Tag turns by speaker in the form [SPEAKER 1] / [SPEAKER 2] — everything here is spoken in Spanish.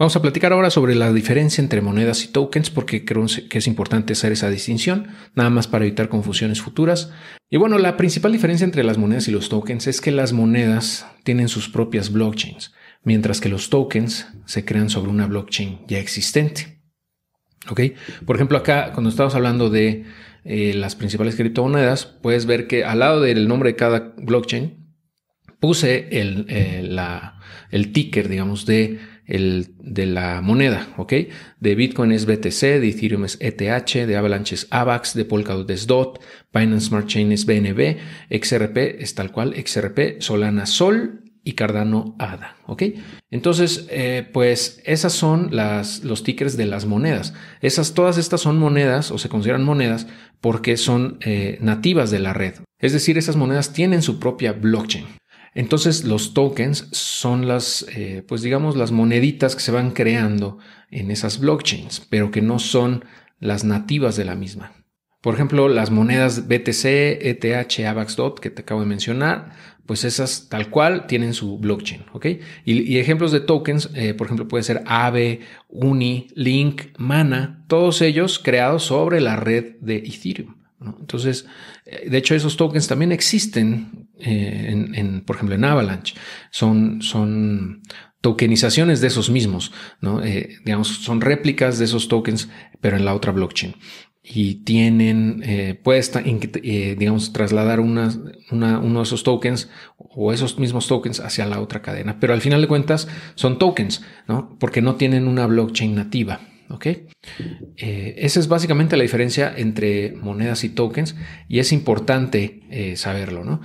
[SPEAKER 1] Vamos a platicar ahora sobre la diferencia entre monedas y tokens porque creo que es importante hacer esa distinción, nada más para evitar confusiones futuras. Y bueno, la principal diferencia entre las monedas y los tokens es que las monedas tienen sus propias blockchains, mientras que los tokens se crean sobre una blockchain ya existente. ¿Ok? Por ejemplo, acá cuando estamos hablando de eh, las principales criptomonedas, puedes ver que al lado del nombre de cada blockchain puse el, eh, el ticker, digamos, de el, de la moneda, ¿ok? De Bitcoin es BTC, de Ethereum es ETH, de Avalanche es AVAX, de Polkadot es DOT, Binance Smart Chain es BNB, XRP es tal cual, XRP, Solana Sol y Cardano ADA, ¿ok? Entonces, eh, pues esas son las, los tickers de las monedas. Esas, todas estas son monedas o se consideran monedas porque son eh, nativas de la red. Es decir, esas monedas tienen su propia blockchain. Entonces los tokens son las, eh, pues digamos, las moneditas que se van creando en esas blockchains, pero que no son las nativas de la misma. Por ejemplo, las monedas BTC, ETH, AVAX.dot que te acabo de mencionar, pues esas tal cual tienen su blockchain, ¿ok? Y, ejemplos de tokens, eh, por ejemplo, puede ser AVE, UNI, Link, Mana, todos ellos creados sobre la red de Ethereum. Entonces, eh, de hecho, esos tokens también existen, eh, en, por ejemplo, en Avalanche. Son, son tokenizaciones de esos mismos, ¿no? Eh, digamos, son réplicas de esos tokens, pero en la otra blockchain. Y tienen, eh, puedes, digamos, trasladar una, uno de esos tokens o esos mismos tokens hacia la otra cadena. Pero al final de cuentas son tokens, ¿no? Porque no tienen una blockchain nativa. ¿Ok? Eh, esa es básicamente la diferencia entre monedas y tokens y es importante eh, saberlo, ¿no?